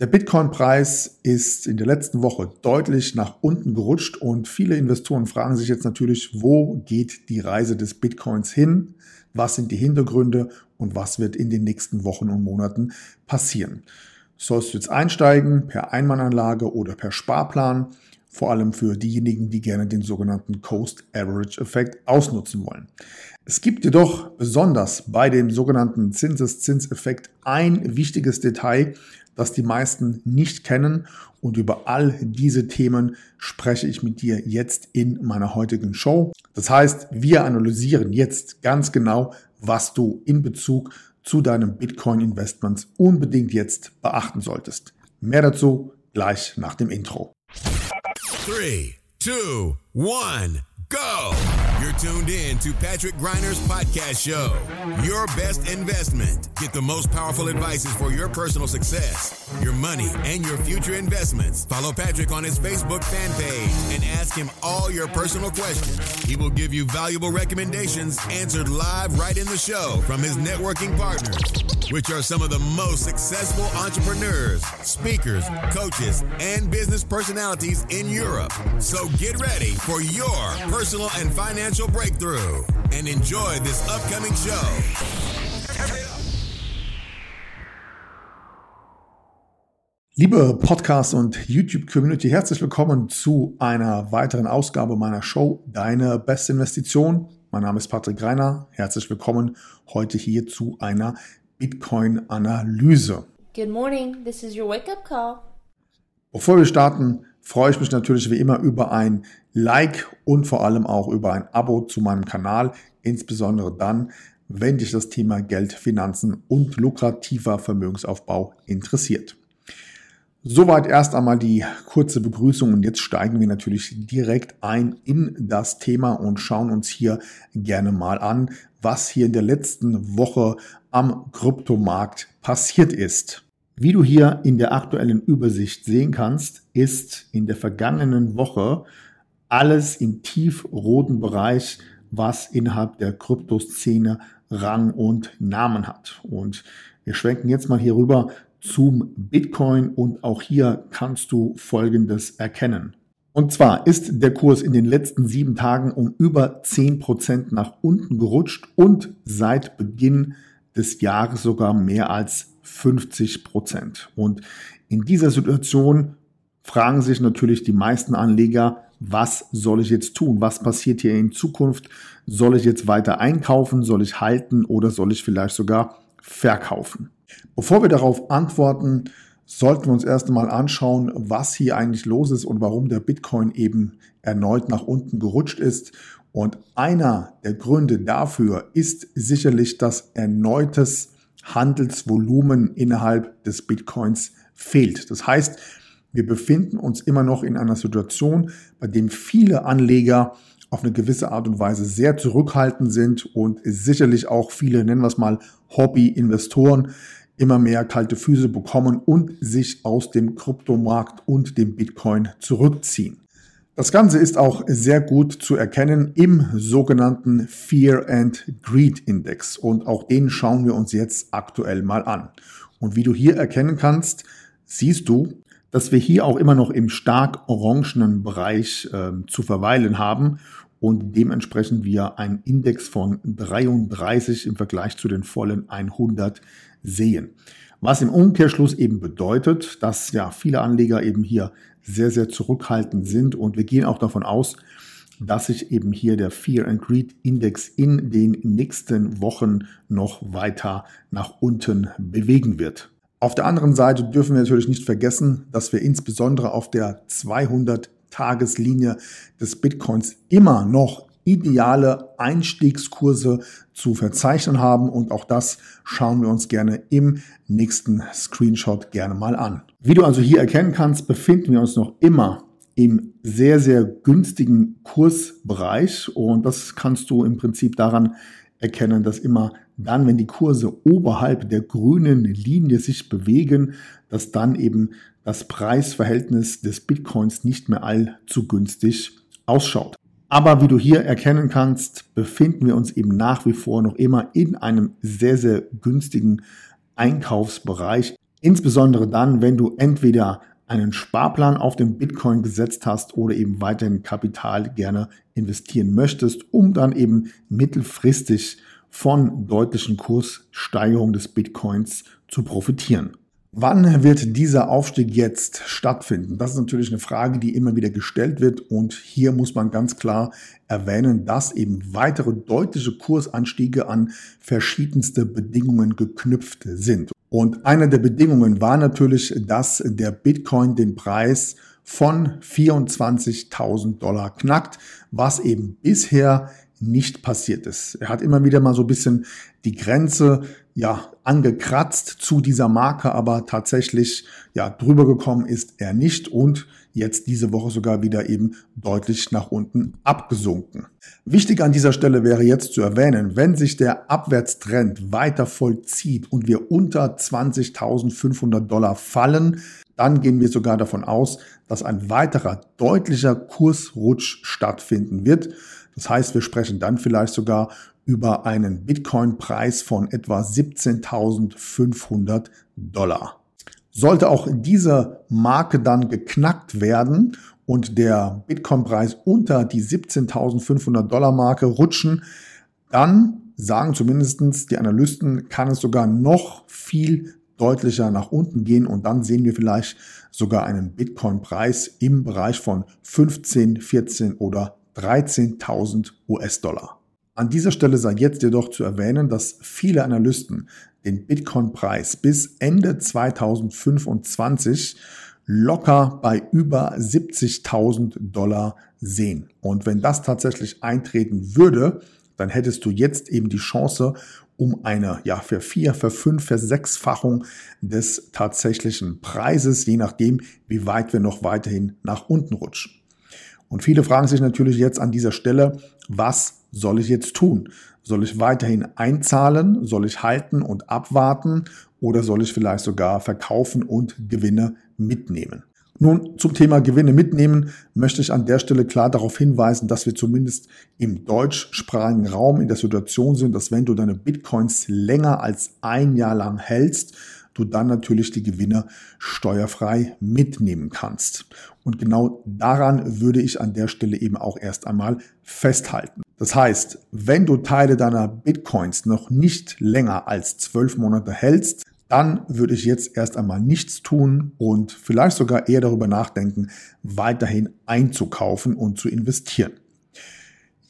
Der Bitcoin-Preis ist in der letzten Woche deutlich nach unten gerutscht und viele Investoren fragen sich jetzt natürlich, wo geht die Reise des Bitcoins hin? Was sind die Hintergründe und was wird in den nächsten Wochen und Monaten passieren? Sollst du jetzt einsteigen per Einmannanlage oder per Sparplan? Vor allem für diejenigen, die gerne den sogenannten Coast Average Effekt ausnutzen wollen. Es gibt jedoch besonders bei dem sogenannten Zinseszinseffekt ein wichtiges Detail, das die meisten nicht kennen. Und über all diese Themen spreche ich mit dir jetzt in meiner heutigen Show. Das heißt, wir analysieren jetzt ganz genau, was du in Bezug zu deinem Bitcoin-Investments unbedingt jetzt beachten solltest. Mehr dazu gleich nach dem Intro. 3, 2, 1. go. You're tuned in to Patrick Griner's podcast show. Your best investment. Get the most powerful advices for your personal success, your money, and your future investments. Follow Patrick on his Facebook fan page and ask him all your personal questions. He will give you valuable recommendations answered live right in the show from his networking partners, which are some of the most successful entrepreneurs, speakers, coaches, and business personalities in Europe. So get ready for your personal and financial breakthrough and enjoy this upcoming show. Liebe Podcast- und YouTube-Community, herzlich willkommen zu einer weiteren Ausgabe meiner Show Deine beste Investition. Mein Name ist Patrick Greiner. Herzlich willkommen heute hier zu einer Bitcoin-Analyse. Good morning, this is your wake-up call. Bevor wir starten, freue ich mich natürlich wie immer über ein Like und vor allem auch über ein Abo zu meinem Kanal, insbesondere dann, wenn dich das Thema Geld, Finanzen und lukrativer Vermögensaufbau interessiert. Soweit erst einmal die kurze Begrüßung und jetzt steigen wir natürlich direkt ein in das Thema und schauen uns hier gerne mal an, was hier in der letzten Woche am Kryptomarkt passiert ist. Wie du hier in der aktuellen Übersicht sehen kannst, ist in der vergangenen Woche alles im tiefroten Bereich, was innerhalb der Kryptoszene Rang und Namen hat. Und wir schwenken jetzt mal hier rüber zum Bitcoin und auch hier kannst du Folgendes erkennen. Und zwar ist der Kurs in den letzten sieben Tagen um über zehn Prozent nach unten gerutscht und seit Beginn des Jahres sogar mehr als 50 Prozent. Und in dieser Situation fragen sich natürlich die meisten Anleger, was soll ich jetzt tun? Was passiert hier in Zukunft? Soll ich jetzt weiter einkaufen? Soll ich halten oder soll ich vielleicht sogar verkaufen? Bevor wir darauf antworten, sollten wir uns erst einmal anschauen, was hier eigentlich los ist und warum der Bitcoin eben erneut nach unten gerutscht ist. Und einer der Gründe dafür ist sicherlich das erneutes Handelsvolumen innerhalb des Bitcoins fehlt. Das heißt, wir befinden uns immer noch in einer Situation, bei dem viele Anleger auf eine gewisse Art und Weise sehr zurückhaltend sind und sicherlich auch viele, nennen wir es mal, Hobby-Investoren immer mehr kalte Füße bekommen und sich aus dem Kryptomarkt und dem Bitcoin zurückziehen. Das Ganze ist auch sehr gut zu erkennen im sogenannten Fear and Greed Index und auch den schauen wir uns jetzt aktuell mal an. Und wie du hier erkennen kannst, siehst du, dass wir hier auch immer noch im stark orangenen Bereich äh, zu verweilen haben und dementsprechend wir einen Index von 33 im Vergleich zu den vollen 100 sehen. Was im Umkehrschluss eben bedeutet, dass ja viele Anleger eben hier sehr, sehr zurückhaltend sind und wir gehen auch davon aus, dass sich eben hier der Fear and Greed Index in den nächsten Wochen noch weiter nach unten bewegen wird. Auf der anderen Seite dürfen wir natürlich nicht vergessen, dass wir insbesondere auf der 200 Tageslinie des Bitcoins immer noch ideale Einstiegskurse zu verzeichnen haben und auch das schauen wir uns gerne im nächsten Screenshot gerne mal an. Wie du also hier erkennen kannst, befinden wir uns noch immer im sehr, sehr günstigen Kursbereich und das kannst du im Prinzip daran erkennen, dass immer dann, wenn die Kurse oberhalb der grünen Linie sich bewegen, dass dann eben das Preisverhältnis des Bitcoins nicht mehr allzu günstig ausschaut. Aber wie du hier erkennen kannst, befinden wir uns eben nach wie vor noch immer in einem sehr, sehr günstigen Einkaufsbereich. Insbesondere dann, wenn du entweder einen Sparplan auf den Bitcoin gesetzt hast oder eben weiterhin Kapital gerne investieren möchtest, um dann eben mittelfristig von deutlichen Kurssteigerungen des Bitcoins zu profitieren. Wann wird dieser Aufstieg jetzt stattfinden? Das ist natürlich eine Frage, die immer wieder gestellt wird und hier muss man ganz klar erwähnen, dass eben weitere deutliche Kursanstiege an verschiedenste Bedingungen geknüpft sind. Und eine der Bedingungen war natürlich, dass der Bitcoin den Preis von 24.000 Dollar knackt, was eben bisher nicht passiert ist. Er hat immer wieder mal so ein bisschen die Grenze ja angekratzt zu dieser Marke, aber tatsächlich ja drüber gekommen ist er nicht und jetzt diese Woche sogar wieder eben deutlich nach unten abgesunken. Wichtig an dieser Stelle wäre jetzt zu erwähnen, wenn sich der Abwärtstrend weiter vollzieht und wir unter 20.500 Dollar fallen, dann gehen wir sogar davon aus, dass ein weiterer deutlicher Kursrutsch stattfinden wird. Das heißt, wir sprechen dann vielleicht sogar über einen Bitcoin-Preis von etwa 17.500 Dollar. Sollte auch diese Marke dann geknackt werden und der Bitcoin-Preis unter die 17.500 Dollar Marke rutschen, dann sagen zumindest die Analysten, kann es sogar noch viel deutlicher nach unten gehen und dann sehen wir vielleicht sogar einen Bitcoin-Preis im Bereich von 15, 14 oder 13.000 US-Dollar. An dieser Stelle sei jetzt jedoch zu erwähnen, dass viele Analysten den Bitcoin-Preis bis Ende 2025 locker bei über 70.000 Dollar sehen. Und wenn das tatsächlich eintreten würde, dann hättest du jetzt eben die Chance, um eine ja für vier, für fünf, für sechsfachung des tatsächlichen Preises, je nachdem, wie weit wir noch weiterhin nach unten rutschen. Und viele fragen sich natürlich jetzt an dieser Stelle, was soll ich jetzt tun? Soll ich weiterhin einzahlen? Soll ich halten und abwarten? Oder soll ich vielleicht sogar verkaufen und Gewinne mitnehmen? Nun, zum Thema Gewinne mitnehmen möchte ich an der Stelle klar darauf hinweisen, dass wir zumindest im deutschsprachigen Raum in der Situation sind, dass wenn du deine Bitcoins länger als ein Jahr lang hältst, du dann natürlich die Gewinne steuerfrei mitnehmen kannst. Und genau daran würde ich an der Stelle eben auch erst einmal festhalten. Das heißt, wenn du Teile deiner Bitcoins noch nicht länger als zwölf Monate hältst, dann würde ich jetzt erst einmal nichts tun und vielleicht sogar eher darüber nachdenken, weiterhin einzukaufen und zu investieren.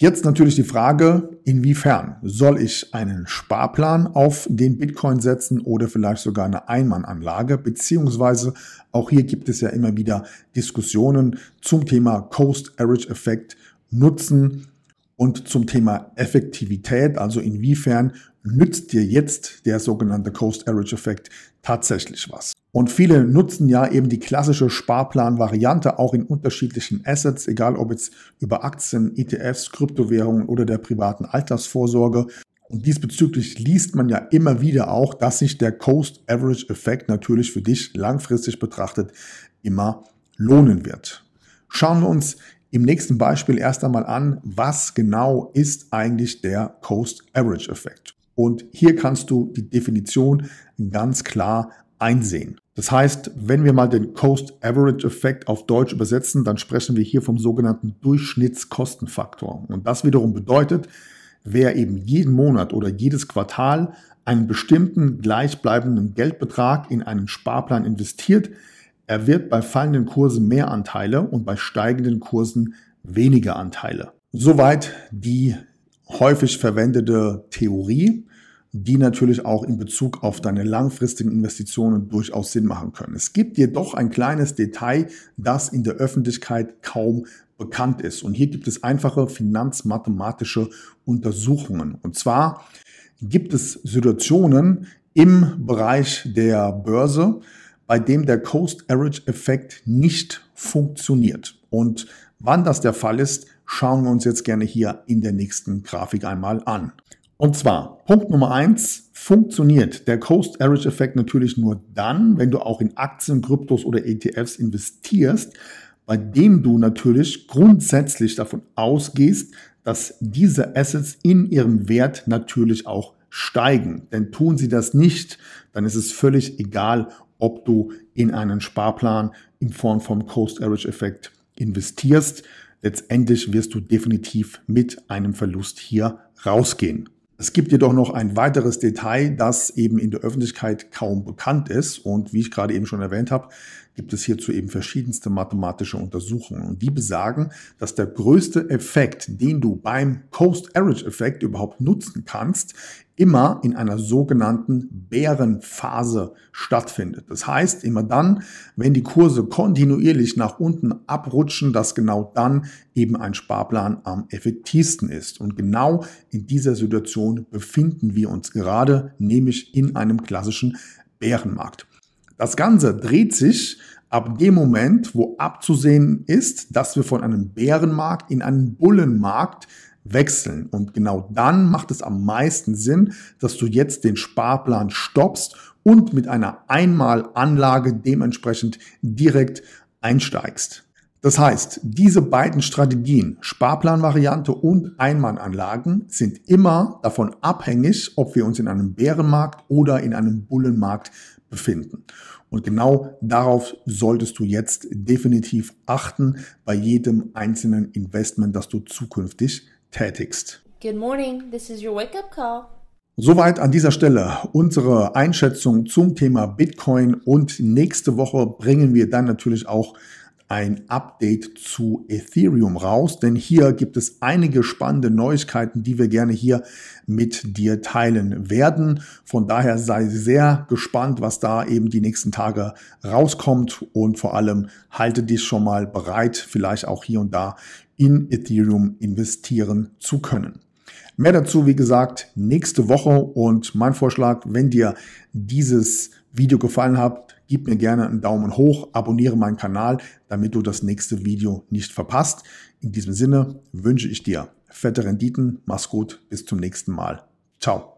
Jetzt natürlich die Frage, inwiefern soll ich einen Sparplan auf den Bitcoin setzen oder vielleicht sogar eine Einmannanlage, beziehungsweise auch hier gibt es ja immer wieder Diskussionen zum Thema Coast Average Effekt nutzen und zum Thema Effektivität, also inwiefern nützt dir jetzt der sogenannte Coast Average Effekt tatsächlich was. Und viele nutzen ja eben die klassische Sparplan-Variante auch in unterschiedlichen Assets, egal ob jetzt über Aktien, ETFs, Kryptowährungen oder der privaten Altersvorsorge. Und diesbezüglich liest man ja immer wieder auch, dass sich der Coast Average Effekt natürlich für dich langfristig betrachtet immer lohnen wird. Schauen wir uns im nächsten Beispiel erst einmal an, was genau ist eigentlich der Coast Average Effekt. Und hier kannst du die Definition ganz klar einsehen. Das heißt, wenn wir mal den Coast Average Effekt auf Deutsch übersetzen, dann sprechen wir hier vom sogenannten Durchschnittskostenfaktor. Und das wiederum bedeutet, wer eben jeden Monat oder jedes Quartal einen bestimmten gleichbleibenden Geldbetrag in einen Sparplan investiert, er wird bei fallenden Kursen mehr Anteile und bei steigenden Kursen weniger Anteile. Soweit die häufig verwendete Theorie die natürlich auch in Bezug auf deine langfristigen Investitionen durchaus Sinn machen können. Es gibt jedoch ein kleines Detail, das in der Öffentlichkeit kaum bekannt ist. Und hier gibt es einfache finanzmathematische Untersuchungen. Und zwar gibt es Situationen im Bereich der Börse, bei dem der Coast Average Effekt nicht funktioniert. Und wann das der Fall ist, schauen wir uns jetzt gerne hier in der nächsten Grafik einmal an. Und zwar, Punkt Nummer eins, funktioniert der Coast Average Effekt natürlich nur dann, wenn du auch in Aktien, Kryptos oder ETFs investierst, bei dem du natürlich grundsätzlich davon ausgehst, dass diese Assets in ihrem Wert natürlich auch steigen. Denn tun sie das nicht, dann ist es völlig egal, ob du in einen Sparplan in Form vom Coast Average Effekt investierst. Letztendlich wirst du definitiv mit einem Verlust hier rausgehen. Es gibt jedoch noch ein weiteres Detail, das eben in der Öffentlichkeit kaum bekannt ist. Und wie ich gerade eben schon erwähnt habe, gibt es hierzu eben verschiedenste mathematische Untersuchungen. Und die besagen, dass der größte Effekt, den du beim Coast Average Effekt überhaupt nutzen kannst, immer in einer sogenannten Bärenphase stattfindet. Das heißt, immer dann, wenn die Kurse kontinuierlich nach unten abrutschen, dass genau dann eben ein Sparplan am effektivsten ist. Und genau in dieser Situation befinden wir uns gerade, nämlich in einem klassischen Bärenmarkt. Das Ganze dreht sich ab dem Moment, wo abzusehen ist, dass wir von einem Bärenmarkt in einen Bullenmarkt wechseln. Und genau dann macht es am meisten Sinn, dass du jetzt den Sparplan stoppst und mit einer Einmalanlage dementsprechend direkt einsteigst. Das heißt, diese beiden Strategien, Sparplanvariante und Einmalanlagen, sind immer davon abhängig, ob wir uns in einem Bärenmarkt oder in einem Bullenmarkt befinden. Und genau darauf solltest du jetzt definitiv achten bei jedem einzelnen Investment, das du zukünftig tätigst. Good morning, this is your wake up call. Soweit an dieser Stelle unsere Einschätzung zum Thema Bitcoin und nächste Woche bringen wir dann natürlich auch ein Update zu Ethereum raus, denn hier gibt es einige spannende Neuigkeiten, die wir gerne hier mit dir teilen werden. Von daher sei sehr gespannt, was da eben die nächsten Tage rauskommt und vor allem halte dich schon mal bereit, vielleicht auch hier und da in Ethereum investieren zu können. Mehr dazu, wie gesagt, nächste Woche und mein Vorschlag, wenn dir dieses Video gefallen hat, Gib mir gerne einen Daumen hoch, abonniere meinen Kanal, damit du das nächste Video nicht verpasst. In diesem Sinne wünsche ich dir fette Renditen. Mach's gut. Bis zum nächsten Mal. Ciao.